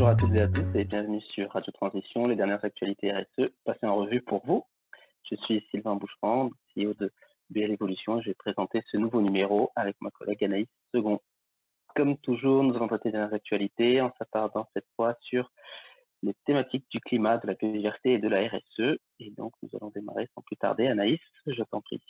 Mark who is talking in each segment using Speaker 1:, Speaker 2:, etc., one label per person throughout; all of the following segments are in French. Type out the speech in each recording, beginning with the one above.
Speaker 1: Bonjour à toutes et à tous et bienvenue sur Radio Transition, les dernières actualités RSE passées en revue pour vous. Je suis Sylvain Boucherand, CEO de BL Evolution et je vais présenter ce nouveau numéro avec ma collègue Anaïs Second. Comme toujours, nous allons traiter les dernières actualités en s'attardant cette fois sur les thématiques du climat, de la biodiversité et de la RSE. Et donc, nous allons démarrer sans plus tarder. Anaïs, je t'en prie.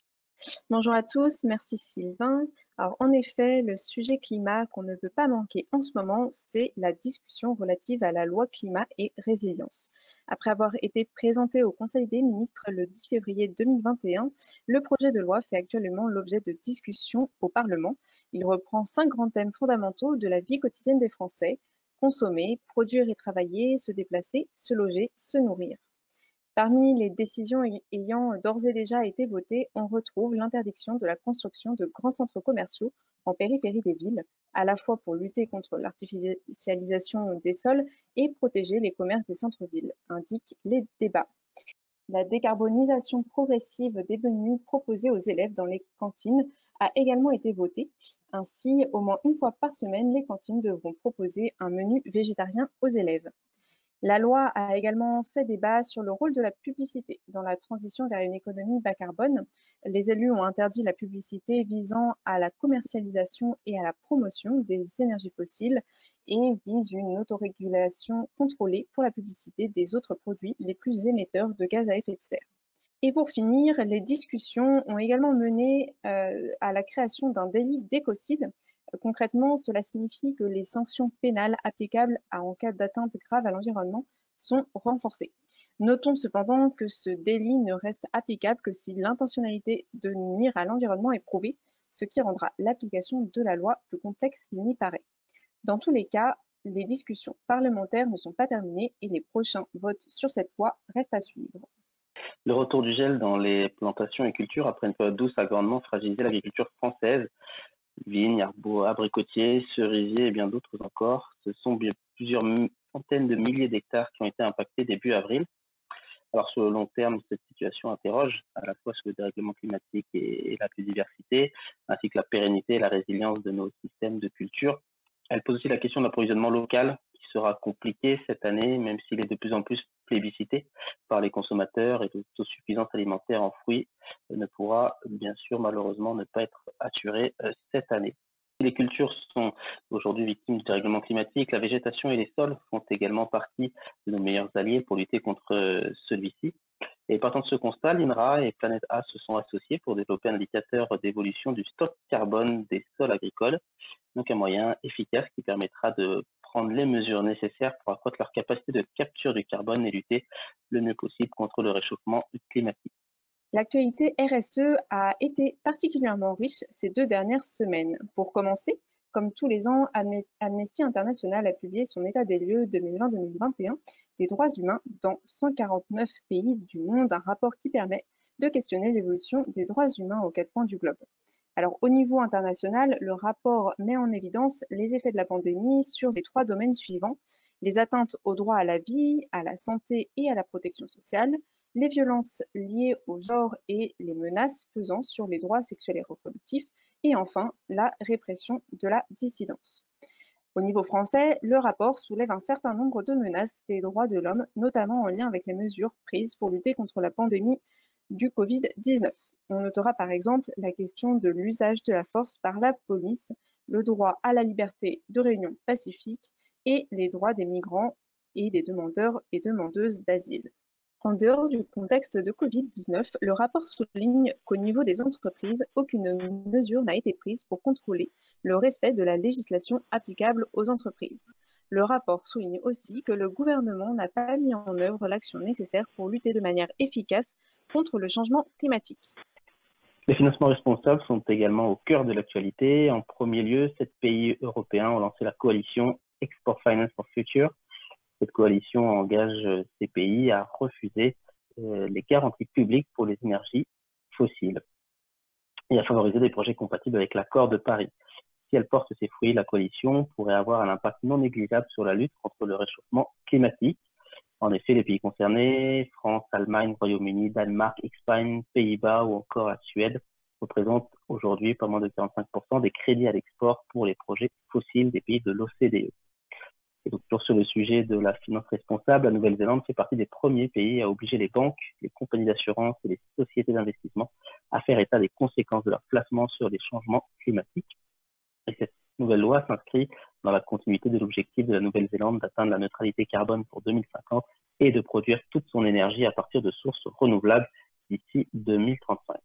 Speaker 2: Bonjour à tous, merci Sylvain. Alors en effet, le sujet climat qu'on ne peut pas manquer en ce moment, c'est la discussion relative à la loi climat et résilience. Après avoir été présenté au Conseil des ministres le 10 février 2021, le projet de loi fait actuellement l'objet de discussions au Parlement. Il reprend cinq grands thèmes fondamentaux de la vie quotidienne des Français, consommer, produire et travailler, se déplacer, se loger, se nourrir. Parmi les décisions ayant d'ores et déjà été votées, on retrouve l'interdiction de la construction de grands centres commerciaux en périphérie des villes, à la fois pour lutter contre l'artificialisation des sols et protéger les commerces des centres-villes, indiquent les débats. La décarbonisation progressive des menus proposés aux élèves dans les cantines a également été votée. Ainsi, au moins une fois par semaine, les cantines devront proposer un menu végétarien aux élèves. La loi a également fait débat sur le rôle de la publicité dans la transition vers une économie bas carbone. Les élus ont interdit la publicité visant à la commercialisation et à la promotion des énergies fossiles et visent une autorégulation contrôlée pour la publicité des autres produits les plus émetteurs de gaz à effet de serre. Et pour finir, les discussions ont également mené euh, à la création d'un délit d'écocide Concrètement, cela signifie que les sanctions pénales applicables en cas d'atteinte grave à l'environnement sont renforcées. Notons cependant que ce délit ne reste applicable que si l'intentionnalité de nuire à l'environnement est prouvée, ce qui rendra l'application de la loi plus complexe qu'il n'y paraît. Dans tous les cas, les discussions parlementaires ne sont pas terminées et les prochains votes sur cette loi restent à suivre.
Speaker 1: Le retour du gel dans les plantations et cultures après une période douce a grandement fragilisé l'agriculture française vignes, abricotiers, cerisiers et bien d'autres encore. Ce sont plusieurs centaines de milliers d'hectares qui ont été impactés début avril. Alors sur le long terme, cette situation interroge à la fois sur le dérèglement climatique et, la biodiversité, ainsi que la pérennité et la résilience de nos systèmes de culture. Elle pose aussi la question de l'approvisionnement local sera compliqué cette année, même s'il est de plus en plus plébiscité par les consommateurs et l'autosuffisance alimentaire en fruits ne pourra bien sûr malheureusement ne pas être assurée euh, cette année. Les cultures sont aujourd'hui victimes du dérèglement climatique. La végétation et les sols font également partie de nos meilleurs alliés pour lutter contre euh, celui-ci. Et partant de ce constat, l'INRA et Planète A se sont associés pour développer un indicateur d'évolution du stock carbone des sols agricoles, donc un moyen efficace qui permettra de prendre les mesures nécessaires pour accroître leur capacité de capture du carbone et lutter le mieux possible contre le réchauffement climatique.
Speaker 2: L'actualité RSE a été particulièrement riche ces deux dernières semaines. Pour commencer, comme tous les ans, Amnesty International a publié son état des lieux 2020-2021 des droits humains dans 149 pays du monde, un rapport qui permet de questionner l'évolution des droits humains aux quatre coins du globe. Alors, au niveau international, le rapport met en évidence les effets de la pandémie sur les trois domaines suivants les atteintes au droit à la vie, à la santé et à la protection sociale, les violences liées au genre et les menaces pesant sur les droits sexuels et reproductifs, et enfin la répression de la dissidence. Au niveau français, le rapport soulève un certain nombre de menaces des droits de l'homme, notamment en lien avec les mesures prises pour lutter contre la pandémie du Covid-19. On notera par exemple la question de l'usage de la force par la police, le droit à la liberté de réunion pacifique et les droits des migrants et des demandeurs et demandeuses d'asile. En dehors du contexte de Covid-19, le rapport souligne qu'au niveau des entreprises, aucune mesure n'a été prise pour contrôler le respect de la législation applicable aux entreprises. Le rapport souligne aussi que le gouvernement n'a pas mis en œuvre l'action nécessaire pour lutter de manière efficace contre le changement climatique.
Speaker 1: Les financements responsables sont également au cœur de l'actualité. En premier lieu, sept pays européens ont lancé la coalition Export Finance for Future cette coalition engage euh, ces pays à refuser euh, les garanties publiques pour les énergies fossiles et à favoriser des projets compatibles avec l'accord de Paris. Si elle porte ses fruits, la coalition pourrait avoir un impact non négligeable sur la lutte contre le réchauffement climatique. En effet, les pays concernés, France, Allemagne, Royaume-Uni, Danemark, Espagne, Pays-Bas ou encore la Suède, représentent aujourd'hui pas moins de 45% des crédits à l'export pour les projets fossiles des pays de l'OCDE. Et donc, toujours sur le sujet de la finance responsable, la Nouvelle-Zélande fait partie des premiers pays à obliger les banques, les compagnies d'assurance et les sociétés d'investissement à faire état des conséquences de leur placement sur les changements climatiques. Et cette nouvelle loi s'inscrit dans la continuité de l'objectif de la Nouvelle-Zélande d'atteindre la neutralité carbone pour 2050 et de produire toute son énergie à partir de sources renouvelables d'ici 2035.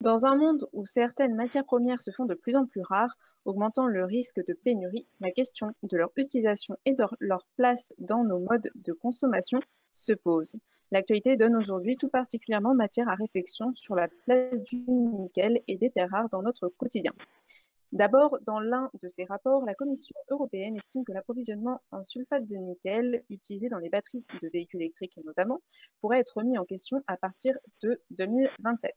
Speaker 2: Dans un monde où certaines matières premières se font de plus en plus rares, augmentant le risque de pénurie, la question de leur utilisation et de leur place dans nos modes de consommation se pose. L'actualité donne aujourd'hui tout particulièrement matière à réflexion sur la place du nickel et des terres rares dans notre quotidien. D'abord, dans l'un de ses rapports, la Commission européenne estime que l'approvisionnement en sulfate de nickel utilisé dans les batteries de véhicules électriques notamment pourrait être mis en question à partir de 2027.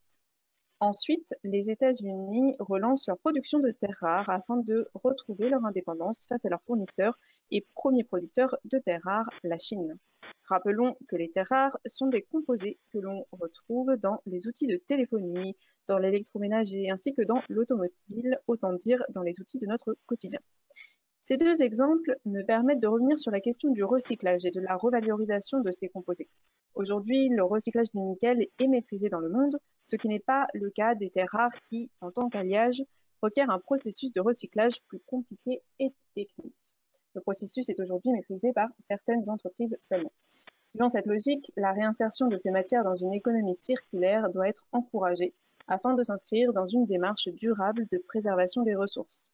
Speaker 2: Ensuite, les États-Unis relancent leur production de terres rares afin de retrouver leur indépendance face à leur fournisseur et premier producteur de terres rares, la Chine. Rappelons que les terres rares sont des composés que l'on retrouve dans les outils de téléphonie, dans l'électroménager ainsi que dans l'automobile, autant dire dans les outils de notre quotidien. Ces deux exemples me permettent de revenir sur la question du recyclage et de la revalorisation de ces composés. Aujourd'hui, le recyclage du nickel est maîtrisé dans le monde, ce qui n'est pas le cas des terres rares qui, en tant qu'alliage, requièrent un processus de recyclage plus compliqué et technique. Le processus est aujourd'hui maîtrisé par certaines entreprises seulement. Suivant cette logique, la réinsertion de ces matières dans une économie circulaire doit être encouragée afin de s'inscrire dans une démarche durable de préservation des ressources.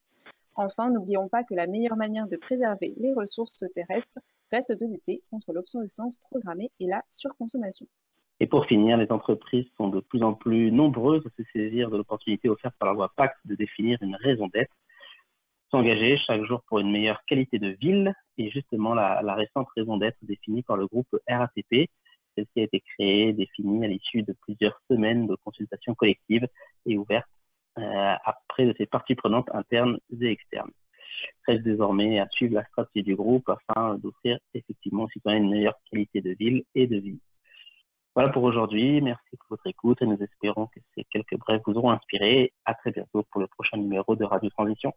Speaker 2: Enfin, n'oublions pas que la meilleure manière de préserver les ressources terrestres reste de lutter contre l'obsolescence programmée et la surconsommation.
Speaker 1: Et pour finir, les entreprises sont de plus en plus nombreuses à se saisir de l'opportunité offerte par la loi Pacte de définir une raison d'être, s'engager chaque jour pour une meilleure qualité de ville. Et justement, la, la récente raison d'être définie par le groupe RATP, celle-ci a été créée, définie à l'issue de plusieurs semaines de consultations collectives et ouvertes euh, après de ses parties prenantes internes et externes. Reste désormais à suivre la stratégie du groupe afin d'offrir effectivement aux citoyens une meilleure qualité de ville et de vie. Voilà pour aujourd'hui. Merci pour votre écoute et nous espérons que ces quelques brèves vous auront inspiré. À très bientôt pour le prochain numéro de Radio Transition.